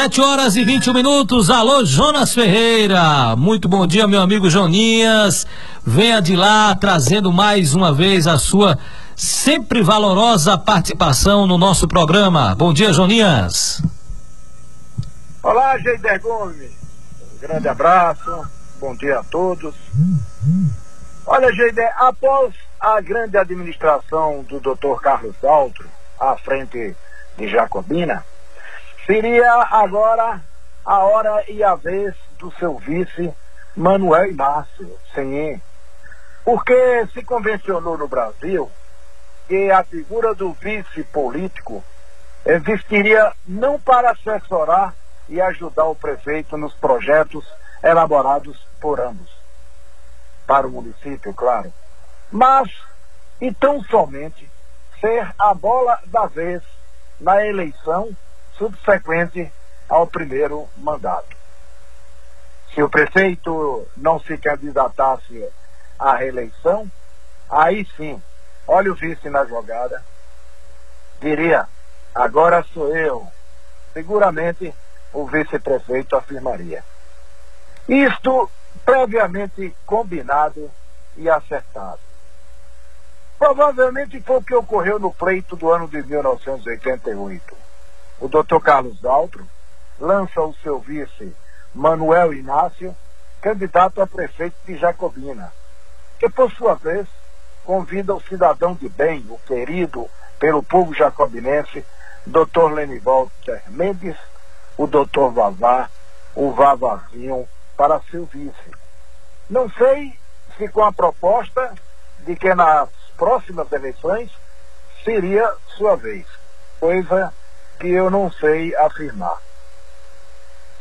Sete horas e 21 minutos. Alô, Jonas Ferreira. Muito bom dia, meu amigo Joninhas. Venha de lá trazendo mais uma vez a sua sempre valorosa participação no nosso programa. Bom dia, Joninhas. Olá, Geider Gomes. Um grande abraço. Bom dia a todos. Olha, Geider, após a grande administração do Dr. Carlos Altro à frente de Jacobina, seria agora a hora e a vez do seu vice, Manuel Inácio, sim. Porque se convencionou no Brasil que a figura do vice político existiria não para assessorar e ajudar o prefeito nos projetos elaborados por ambos, para o município, claro, mas e tão somente ser a bola da vez na eleição subsequente ao primeiro mandato. Se o prefeito não se candidatasse à reeleição, aí sim, olha o vice na jogada, diria, agora sou eu. Seguramente o vice-prefeito afirmaria. Isto previamente combinado e acertado. Provavelmente foi o que ocorreu no pleito do ano de 1988. O doutor Carlos Daltro lança o seu vice, Manuel Inácio, candidato a prefeito de Jacobina, que por sua vez convida o cidadão de bem, o querido pelo povo jacobinense, doutor Lenivalter Mendes, o doutor Vavá, o Vavazinho, para seu vice. Não sei se com a proposta de que nas próximas eleições seria sua vez, coisa que eu não sei afirmar.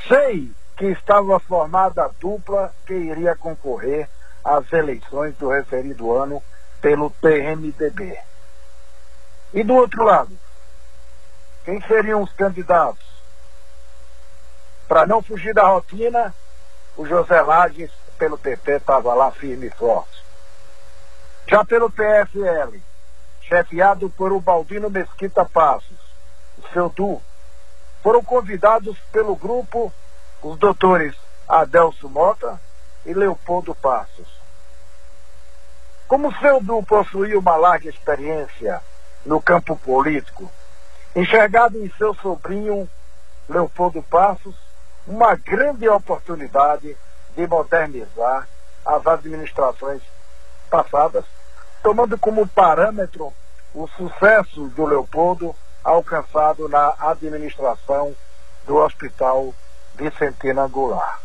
Sei que estava formada a dupla que iria concorrer às eleições do referido ano pelo PMDB. E do outro lado, quem seriam os candidatos? Para não fugir da rotina, o José Lages, pelo PP, estava lá firme e forte. Já pelo PFL, chefiado por o Baldino Mesquita Passos, seu Du, foram convidados pelo grupo os doutores Adelso Mota e Leopoldo Passos. Como seu Du possuía uma larga experiência no campo político, enxergado em seu sobrinho Leopoldo Passos uma grande oportunidade de modernizar as administrações passadas, tomando como parâmetro o sucesso do Leopoldo alcançado na administração do Hospital Vicentina Goulart.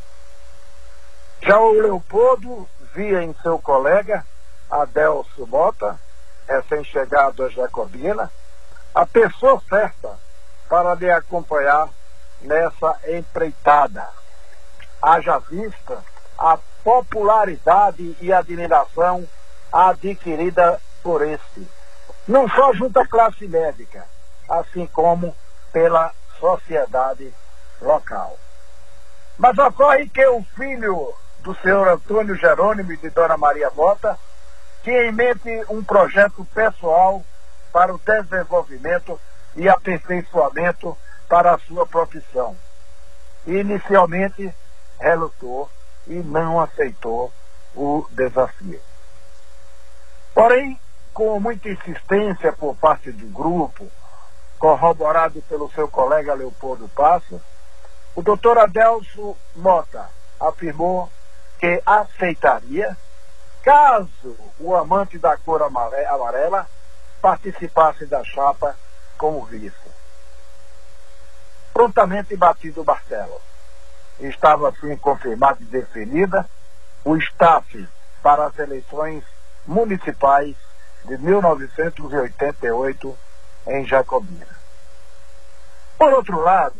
Já o Leopoldo via em seu colega Adelso Mota, recém-chegado a Jacobina, a pessoa certa para lhe acompanhar nessa empreitada. Haja vista a popularidade e admiração adquirida por este, não só junto à classe médica, assim como pela sociedade local. Mas ocorre que o filho do senhor Antônio Jerônimo e de Dona Maria Mota tinha em mente um projeto pessoal para o desenvolvimento e aperfeiçoamento para a sua profissão. Inicialmente relutou e não aceitou o desafio. Porém, com muita insistência por parte do grupo, corroborado pelo seu colega Leopoldo Passos, o doutor Adelso Mota afirmou que aceitaria caso o amante da cor amarela participasse da chapa como vice prontamente batido o martelo. Estava assim confirmada e definida o staff para as eleições municipais de 1988 em Jacobina. Por outro lado,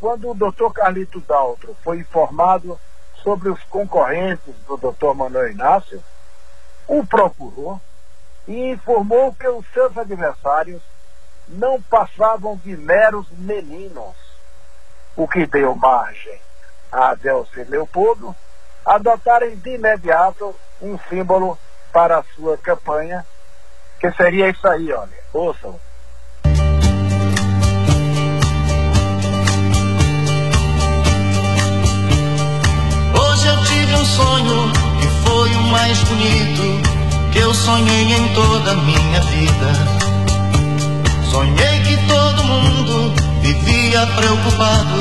quando o doutor Carlito Daltro foi informado sobre os concorrentes do doutor Manuel Inácio, o procurou e informou que os seus adversários não passavam de meros meninos, o que deu margem a Adelce Leopoldo adotarem de imediato um símbolo para a sua campanha, que seria isso aí, olha, ouçam. Sonho que foi o mais bonito que eu sonhei em toda a minha vida. Sonhei que todo mundo vivia preocupado,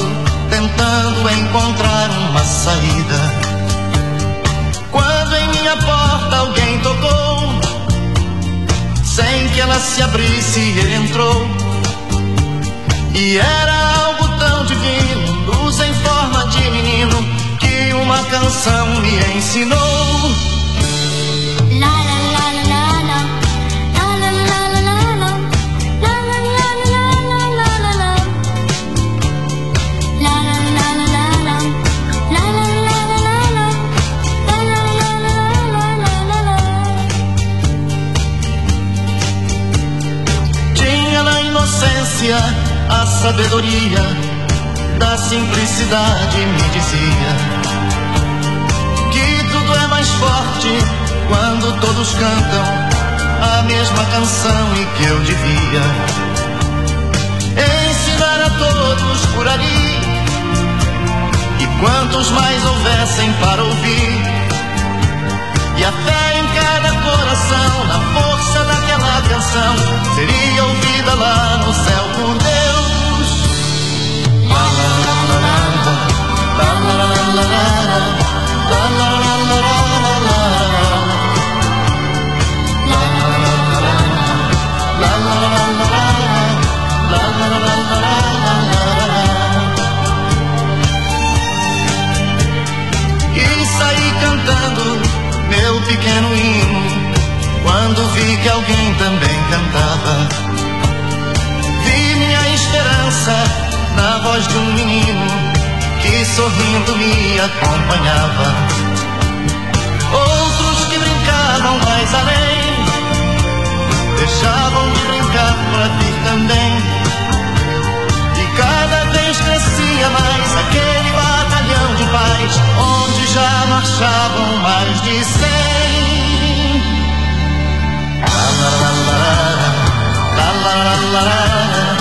tentando encontrar uma saída. Quando em minha porta alguém tocou, sem que ela se abrisse, ele entrou. E era canção me ensinou. Tinha na inocência a sabedoria da simplicidade, me dizia mais forte quando todos cantam a mesma canção e que eu devia ensinar a todos por ali. E quantos mais houvessem para ouvir, e a fé em cada coração, na força daquela canção, seria ouvida lá no céu por Deus. La, la, la, pequeno hino, quando vi que alguém também cantava. Vi minha esperança na voz de um menino que sorrindo me acompanhava. Outros que brincavam mais além, deixavam de brincar para vir também. E cada vez crescia mais aquele batalhão de paz, já marchavam mais de cem. La, la, la, la, la, la, la, la, la, la.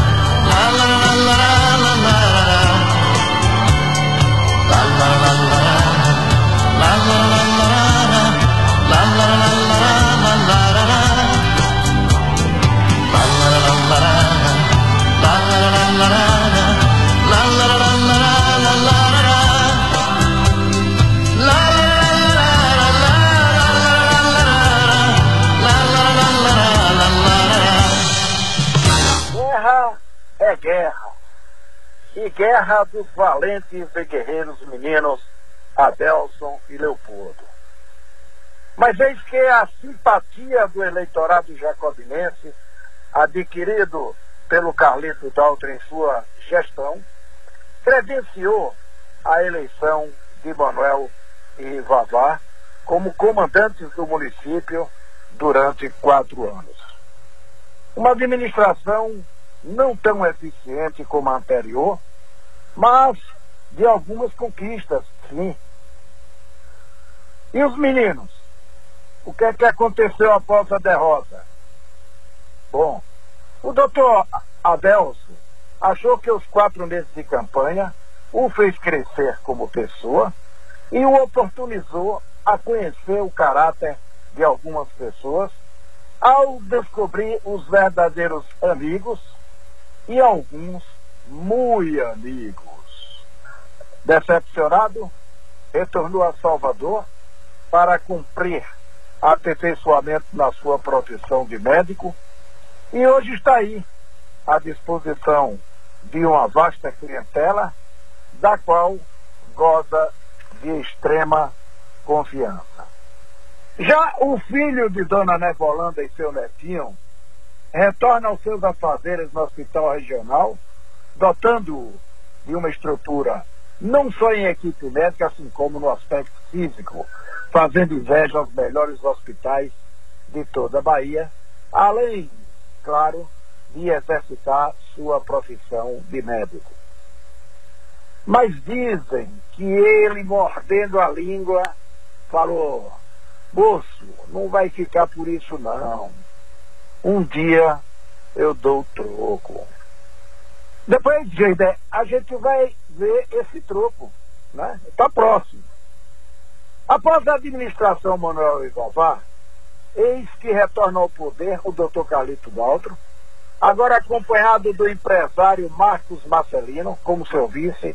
Guerra dos valentes e guerreiros meninos Adelson e Leopoldo. Mas eis que a simpatia do eleitorado jacobinense, adquirido pelo Carlito Daltro em sua gestão, credenciou a eleição de Manuel e Vavá como comandantes do município durante quatro anos. Uma administração não tão eficiente como a anterior, mas de algumas conquistas, sim. E os meninos? O que é que aconteceu após a derrota? Bom, o doutor Adelso achou que os quatro meses de campanha o fez crescer como pessoa e o oportunizou a conhecer o caráter de algumas pessoas ao descobrir os verdadeiros amigos e alguns muito amigos. Decepcionado, retornou a Salvador para cumprir aperfeiçoamento na sua profissão de médico e hoje está aí à disposição de uma vasta clientela da qual goza de extrema confiança. Já o filho de Dona Nevolanda e seu netinho retorna aos seus afazeres no hospital regional dotando de uma estrutura não só em equipe médica, assim como no aspecto físico, fazendo inveja aos melhores hospitais de toda a Bahia, além, claro, de exercitar sua profissão de médico. Mas dizem que ele, mordendo a língua, falou: Moço, não vai ficar por isso não. Um dia eu dou troco. Depois, Geide, a gente vai ver esse troco, né? Está próximo. Após a administração Manuel Ivavá, eis que retorna ao poder o doutor Carlito Daltro, agora acompanhado do empresário Marcos Marcelino como seu vice.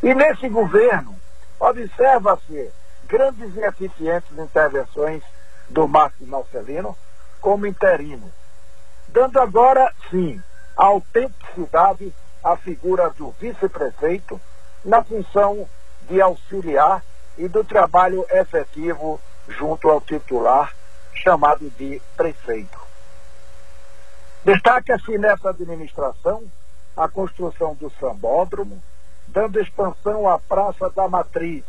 E nesse governo, observa-se grandes e eficientes intervenções do Marcos Marcelino como interino, dando agora, sim, autenticidade à figura do vice-prefeito na função de auxiliar e do trabalho efetivo junto ao titular, chamado de prefeito. Destaca-se nessa administração a construção do sambódromo, dando expansão à Praça da Matriz,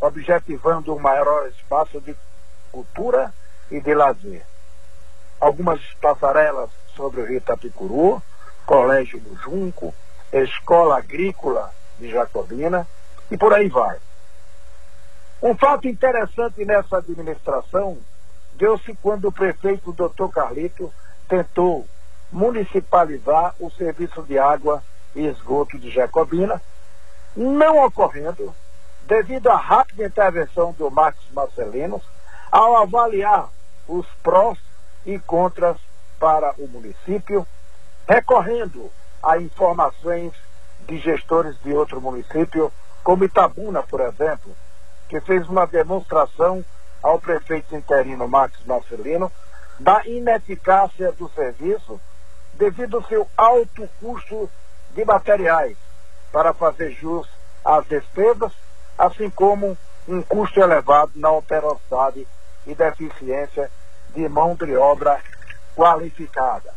objetivando um maior espaço de cultura e de lazer. Algumas passarelas sobre o Rio Tapicuru, Colégio do Junco, Escola Agrícola de Jacobina e por aí vai. Um fato interessante nessa administração deu-se quando o prefeito Dr. Carlito tentou municipalizar o serviço de água e esgoto de Jacobina, não ocorrendo, devido à rápida intervenção do Marcos Marcelino, ao avaliar os prós e contras para o município, recorrendo a informações de gestores de outro município, como Itabuna, por exemplo, que fez uma demonstração ao prefeito interino Marcos Marcelino da ineficácia do serviço devido ao seu alto custo de materiais para fazer jus às despesas, assim como um custo elevado na operosidade e deficiência de mão de obra qualificada.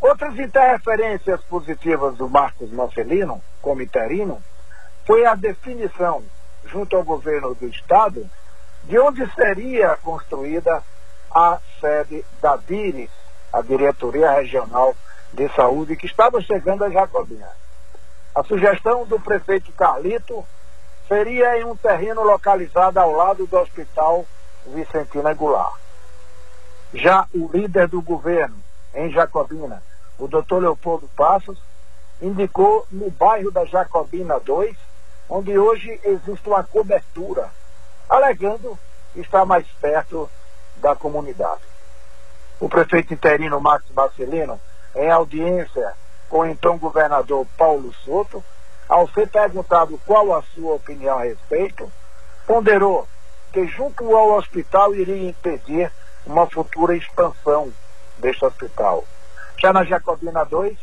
Outras interferências positivas do Marcos Marcelino, como interino, foi a definição, junto ao governo do Estado, de onde seria construída a sede da DIRES, a Diretoria Regional de Saúde, que estava chegando a Jacobina. A sugestão do prefeito Carlito seria em um terreno localizado ao lado do Hospital Vicentina Goulart. Já o líder do governo em Jacobina, o doutor Leopoldo Passos, indicou no bairro da Jacobina 2, onde hoje existe uma cobertura, alegando estar mais perto da comunidade. O prefeito interino Max Marcelino, em audiência com o então governador Paulo Soto, ao ser perguntado qual a sua opinião a respeito, ponderou que junto ao hospital iria impedir uma futura expansão deste hospital. Já na Jacobina 2,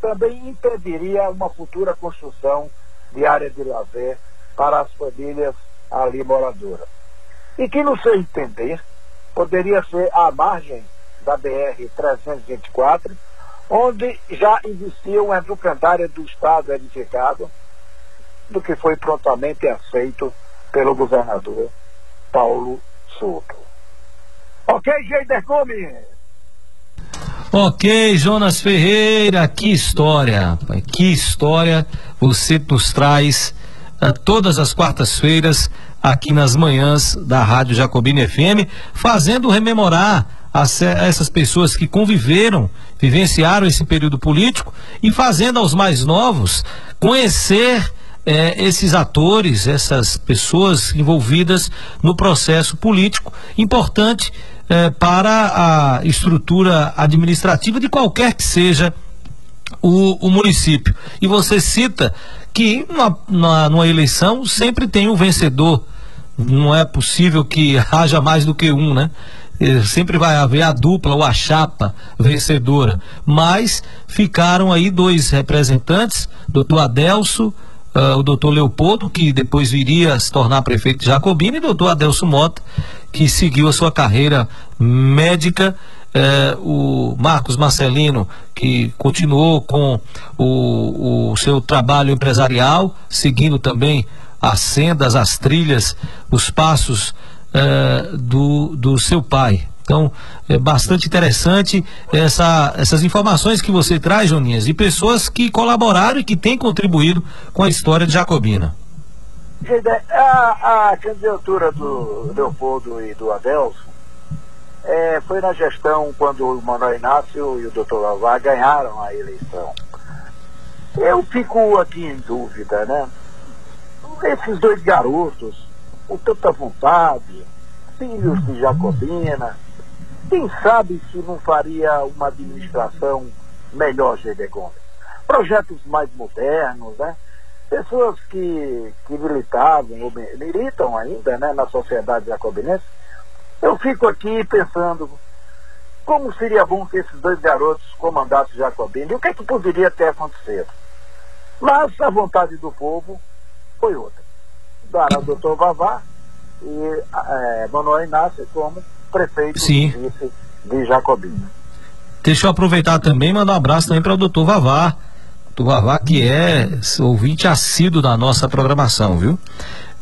também impediria uma futura construção de área de lazer para as famílias ali moradoras. E que, no seu entender, poderia ser à margem da BR-324, onde já existia um educandário do Estado edificado, do que foi prontamente aceito pelo governador Paulo Souto. Ok, Geider Gomes? Ok, Jonas Ferreira, que história, que história você nos traz uh, todas as quartas-feiras aqui nas manhãs da Rádio Jacobina FM, fazendo rememorar as, essas pessoas que conviveram, vivenciaram esse período político e fazendo aos mais novos conhecer eh, esses atores, essas pessoas envolvidas no processo político importante eh, para a estrutura administrativa de qualquer que seja o, o município. E você cita que numa, numa eleição sempre tem um vencedor. Não é possível que haja mais do que um, né? Eh, sempre vai haver a dupla ou a chapa vencedora. Mas ficaram aí dois representantes, doutor Adelso, uh, o doutor Leopoldo, que depois viria a se tornar prefeito de Jacobina, e doutor Adelso Mota, que seguiu a sua carreira médica. Eh, o Marcos Marcelino, que continuou com o, o seu trabalho empresarial, seguindo também as sendas, as trilhas, os passos eh, do, do seu pai. Então, é bastante interessante essa, essas informações que você traz, Joninhas, de pessoas que colaboraram e que têm contribuído com a história de Jacobina. A, a candidatura do Leopoldo e do Adelso é, foi na gestão quando o Manuel Inácio e o doutor Lavá ganharam a eleição. Eu fico aqui em dúvida, né? esses dois garotos, com tanta vontade, filhos de Jacobina, quem sabe se não faria uma administração melhor, G.D. Gomes? Projetos mais modernos, né? Pessoas que, que militavam, ou militam ainda né, na sociedade jacobinense. Eu fico aqui pensando, como seria bom que esses dois garotos comandassem Jacobina e o que, é que poderia ter acontecido? Mas a vontade do povo foi outra. Dará o doutor Vavá e é, Manuel Inácio como prefeito Sim. vice de Jacobina. Deixa eu aproveitar também e mandar um abraço também para o doutor Vavá. Doutor Vavá, que é ouvinte assíduo da nossa programação, viu?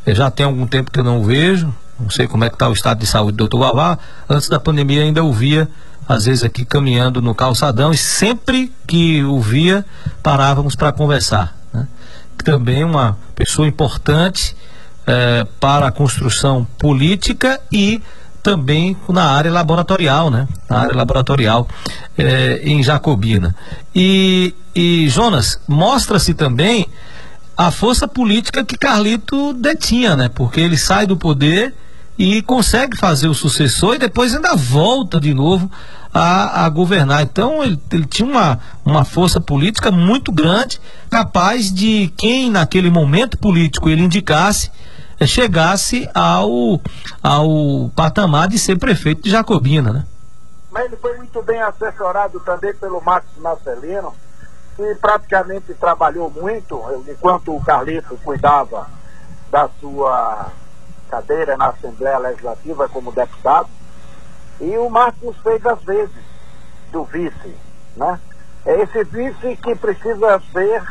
Eu já tem algum tempo que eu não o vejo, não sei como é que está o estado de saúde do doutor Vavá. Antes da pandemia ainda o via às vezes aqui caminhando no calçadão e sempre que o via parávamos para conversar. Né? Também uma pessoa importante eh, para a construção política e também na área laboratorial, né? Na área laboratorial eh, em Jacobina. E, e Jonas, mostra-se também a força política que Carlito detinha, né? Porque ele sai do poder e consegue fazer o sucessor e depois ainda volta de novo a, a governar. Então ele, ele, tinha uma, uma força política muito grande, capaz de quem naquele momento político ele indicasse chegasse ao, ao patamar de ser prefeito de Jacobina, né? Mas ele foi muito bem assessorado também pelo Marcos Marcelino, que praticamente trabalhou muito, enquanto o Carlito cuidava da sua cadeira na Assembleia Legislativa como deputado. E o Marcos fez as vezes do vice, né? É esse vice que precisa ser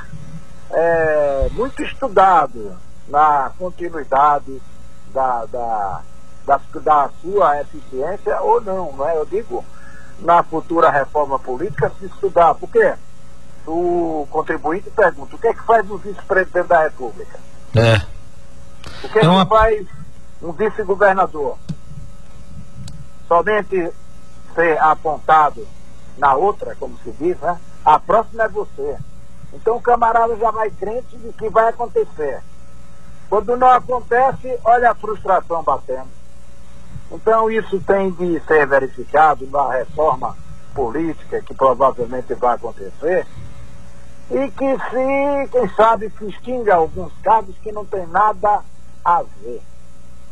é, muito estudado na continuidade da, da, da, da, sua eficiência ou não, não é? Eu digo, na futura reforma política se estudar. Por quê? O contribuinte pergunta, o que é que faz o vice-presidente da República? É. O que é, é uma... que faz um vice-governador somente ser apontado na outra, como se diz, né? A próxima é você. Então o camarada já vai crente de que vai acontecer. Quando não acontece, olha a frustração batendo. Então isso tem de ser verificado na reforma política que provavelmente vai acontecer e que se, quem sabe, se extinga alguns cargos que não tem nada a ver.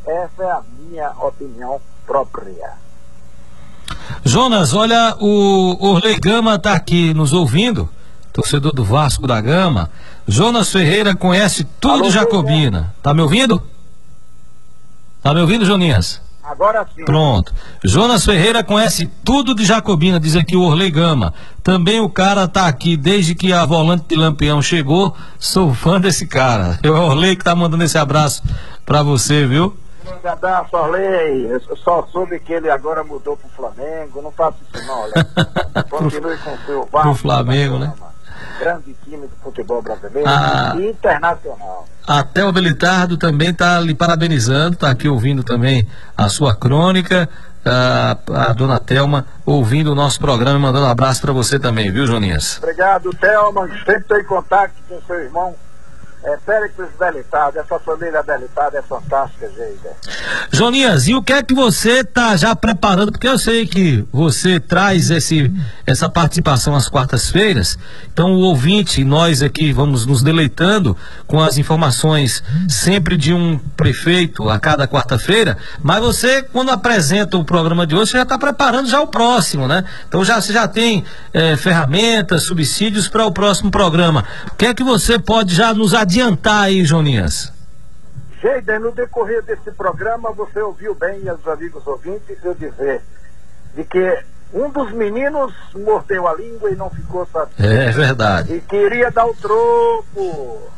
Essa é a minha opinião própria. Jonas, olha, o Orley Gama está aqui nos ouvindo, torcedor do Vasco da Gama. Jonas Ferreira conhece tudo Alô, Jacobina. Tá me ouvindo? Tá me ouvindo, Joninhas? Agora sim. Pronto. Jonas Ferreira conhece tudo de Jacobina, diz aqui o Orley Gama. Também o cara tá aqui desde que a volante de Lampião chegou. Sou fã desse cara. É o Orley que tá mandando esse abraço para você, viu? grande abraço, Orley. Eu só soube que ele agora mudou pro Flamengo. Não faça isso não, olha. Continue com o seu Vasco. Pro Flamengo, né? Grande time do futebol brasileiro ah, e internacional. Até o Belitardo também está lhe parabenizando, está aqui ouvindo também a sua crônica. A, a dona Telma ouvindo o nosso programa e mandando um abraço para você também, viu, Joninhas? Obrigado, Telma. Sempre estou em contato com seu irmão é, Péricles Delitado, essa família Delitado é fantástica, gente. Jonias, e o que é que você está já preparando? Porque eu sei que você traz esse, essa participação às quartas-feiras, então o ouvinte, nós aqui vamos nos deleitando com as informações sempre de um prefeito a cada quarta-feira, mas você, quando apresenta o programa de hoje, você já está preparando já o próximo, né? Então já, você já tem é, ferramentas, subsídios para o próximo programa. O que é que você pode já nos adiantar? Adiantar aí, Joninhas? Geida, no decorrer desse programa, você ouviu bem, os amigos ouvintes, eu dizer de que um dos meninos mordeu a língua e não ficou satisfeito. É verdade. E queria dar o troco.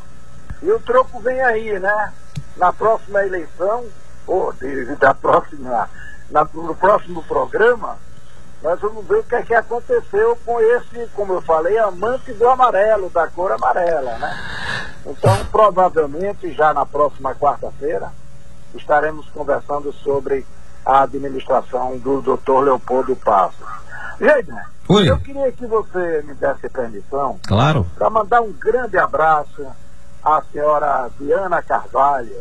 E o troco vem aí, né? Na próxima eleição, ou da próxima, na, no próximo programa, nós vamos ver o que é que aconteceu com esse, como eu falei, amante do amarelo, da cor amarela, né? Então, provavelmente, já na próxima quarta-feira, estaremos conversando sobre a administração do Dr. Leopoldo Passos. Gente, eu queria que você me desse permissão claro. para mandar um grande abraço a senhora Diana Carvalho,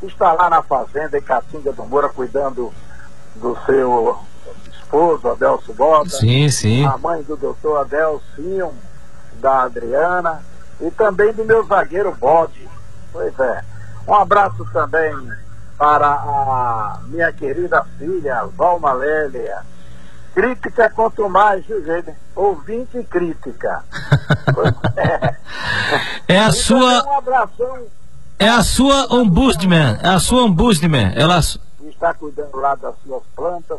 que está lá na fazenda em Catinga do Moura, cuidando do seu esposo, Adelso Bota. Sim, sim. A mãe do doutor Adelcinho, da Adriana, e também do meu zagueiro Bode. Pois é. Um abraço também para a minha querida filha, Valma Lélia. Crítica quanto mais, viu, gente? Ouvinte e crítica. é. é a sua. Um abração. É a sua ombudsman. É a sua ombudsman. Ela está cuidando lá das suas plantas.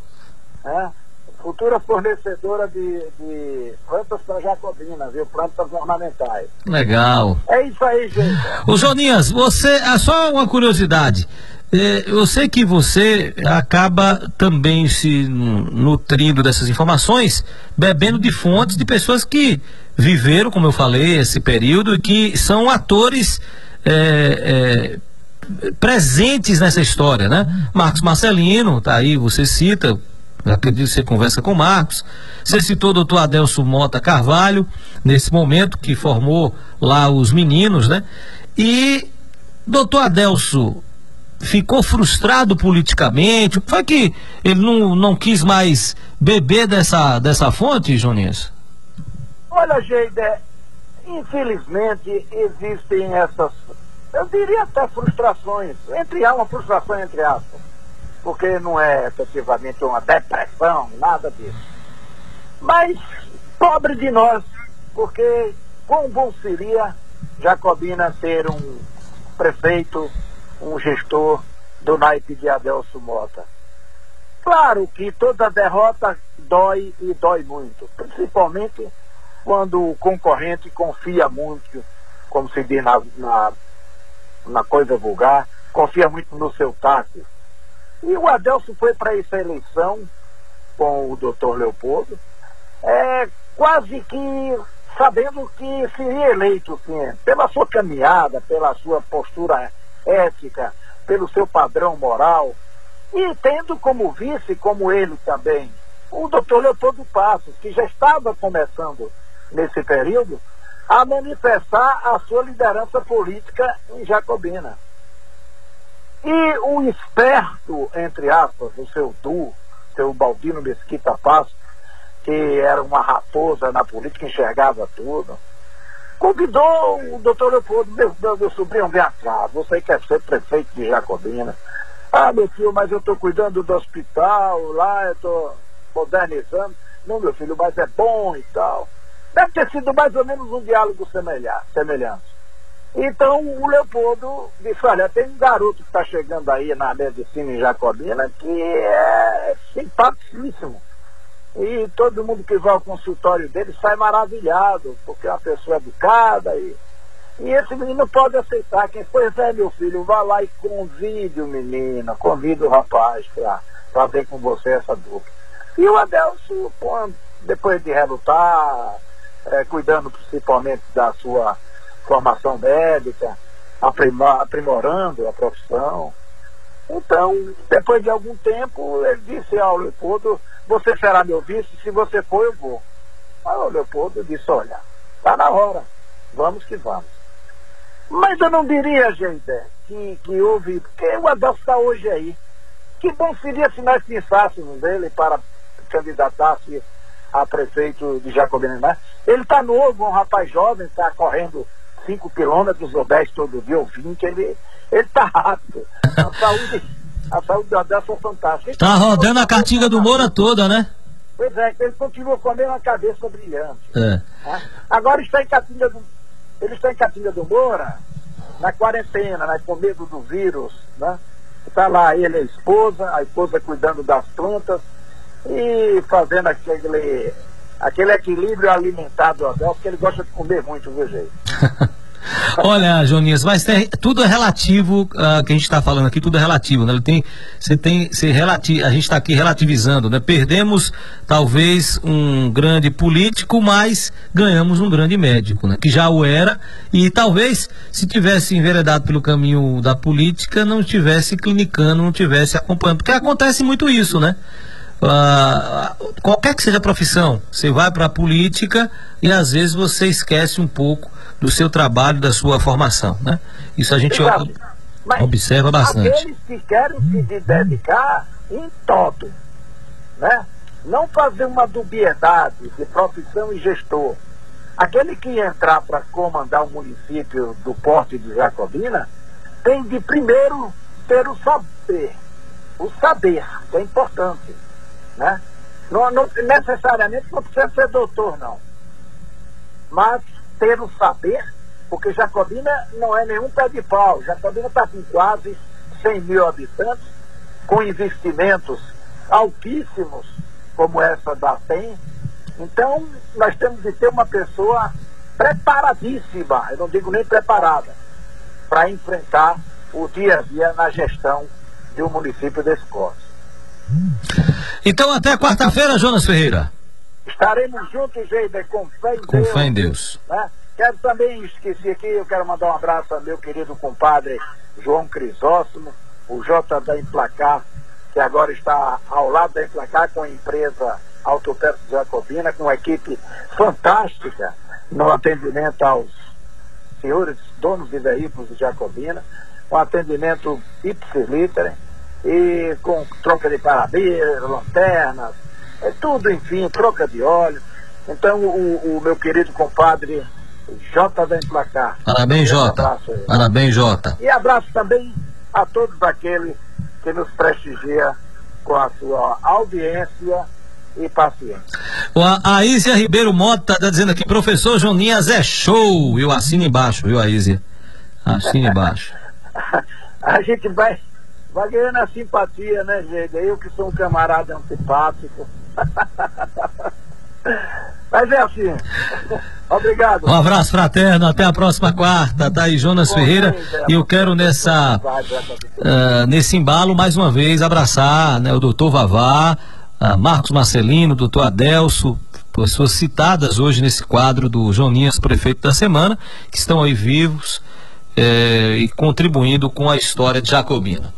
Né? Futura fornecedora de, de plantas para Jacobina, viu? Plantas ornamentais. Legal. É isso aí, gente. Ô Joninhas, você, é só uma curiosidade. É, eu sei que você acaba também se nutrindo dessas informações, bebendo de fontes de pessoas que viveram, como eu falei, esse período e que são atores é, é, presentes nessa história, né? Marcos Marcelino, tá aí, você cita, acredito que você conversa com o Marcos. Você citou o doutor Adelso Mota Carvalho, nesse momento, que formou lá os meninos, né? E doutor Adelso ficou frustrado politicamente? Foi que ele não, não quis mais beber dessa, dessa fonte, Joninhas? Olha, Geide, infelizmente existem essas, eu diria até frustrações, entre uma frustração entre aspas porque não é efetivamente uma depressão, nada disso. Mas pobre de nós, porque quão bom seria Jacobina ter um prefeito, um gestor do naipe de Adelso Mota. Claro que toda derrota dói e dói muito, principalmente quando o concorrente confia muito, como se diz na, na, na coisa vulgar, confia muito no seu tato e o Adelso foi para essa eleição com o doutor Leopoldo, é, quase que sabendo que seria eleito, sim, pela sua caminhada, pela sua postura ética, pelo seu padrão moral, e tendo como vice, como ele também, o doutor Leopoldo Passos, que já estava começando nesse período a manifestar a sua liderança política em Jacobina. E o esperto, entre aspas, o seu Du, seu Baldino Mesquita Passo, que era uma raposa na política, enxergava tudo, convidou o doutor Leopoldo, meu, meu, meu sobrinho, vem cá, você quer ser prefeito de Jacobina. Ah, meu filho, mas eu estou cuidando do hospital, lá eu estou modernizando. Não, meu filho, mas é bom e tal. Deve ter sido mais ou menos um diálogo semelhante. Então o Leopoldo disse, olha, tem um garoto que está chegando aí na medicina em Jacobina que é simpaticíssimo. E todo mundo que vai ao consultório dele sai maravilhado, porque é uma pessoa educada e, e esse menino pode aceitar. Quem foi é meu filho, vá lá e convide o menino, convide o rapaz para fazer com você essa dupla. E o Adelso, depois de relutar, é, cuidando principalmente da sua formação médica, aprimorando a profissão. Então, depois de algum tempo, ele disse ao Leopoldo, você será meu vice, se você for, eu vou. Aí o Leopoldo disse, olha, está na hora, vamos que vamos. Mas eu não diria, gente, que, que houve, porque o Adolfo está hoje aí. Que bom seria se nós pensássemos nele para candidatar-se a prefeito de Jacobina. Né? Ele está novo, um rapaz jovem, está correndo 5 quilômetros ou 10 todo dia ou 20, ele, ele tá rápido. A saúde, a saúde do Adelson é fantástica. Tá rodando a cartinga do Moura toda, né? Pois é, ele continua com a mesma cabeça brilhante. É. Né? Agora está em Catinga do, ele está em Catinga do Moura, na quarentena, né, com medo do vírus, né? Está lá ele e a esposa, a esposa cuidando das plantas e fazendo aquele aquele equilíbrio alimentar do Abel, porque ele gosta de comer muito, viu, jeito. Olha, Joninhas, mas tem, tudo é relativo, uh, que a gente está falando aqui, tudo é relativo, né? Ele tem, você tem, você relati, a gente está aqui relativizando, né? Perdemos talvez um grande político, mas ganhamos um grande médico, né? Que já o era e talvez se tivesse enveredado pelo caminho da política, não estivesse clinicando, não estivesse acompanhando, porque acontece muito isso, né? Uh, qualquer que seja a profissão, você vai para a política e às vezes você esquece um pouco do seu trabalho, da sua formação, né? Isso a gente observa bastante. Aqueles que querem se dedicar em todo, né? Não fazer uma dubiedade de profissão e gestor. Aquele que entrar para comandar o município do Porto de Jacobina tem de primeiro ter o saber. O saber, que é importante. Né? Não, não, necessariamente não precisa ser doutor, não. Mas ter o saber, porque Jacobina não é nenhum pé de pau. Jacobina está com quase 100 mil habitantes, com investimentos altíssimos, como essa da TEM. Então, nós temos de ter uma pessoa preparadíssima, eu não digo nem preparada, para enfrentar o dia a dia na gestão de um município desse porte. Então até quarta-feira, Jonas Ferreira. Estaremos juntos, Geida, com fé em com Deus. fé em Deus. Né? Quero também, esqueci aqui, eu quero mandar um abraço ao meu querido compadre João Crisóstomo, o J da Emplacar, que agora está ao lado da Emplacar com a empresa Autoperto Jacobina, com uma equipe fantástica no atendimento aos senhores donos de veículos de Jacobina, um atendimento ipsiliter e com troca de parabéns, lanternas, é tudo, enfim, troca de óleo. Então, o, o meu querido compadre J da Emplacar. Parabéns, Jota. Parabéns, Jota. E abraço também a todos aqueles que nos prestigia com a sua audiência e paciência. A, a Ísia Ribeiro Mota está dizendo aqui, professor Joninhas é show. Eu assino embaixo, viu, a Ísia? Assina embaixo. a gente vai, vai ganhando a simpatia, né, gente? Eu que sou um camarada antipático. Mas é assim. Obrigado. Um abraço fraterno, até a próxima quarta. Tá aí Jonas Bom, Ferreira. E eu quero nessa uh, nesse embalo mais uma vez abraçar né, o doutor Vavá, uh, Marcos Marcelino, doutor Adelso, pessoas citadas hoje nesse quadro do Joninhas, prefeito da semana, que estão aí vivos eh, e contribuindo com a história de Jacobina.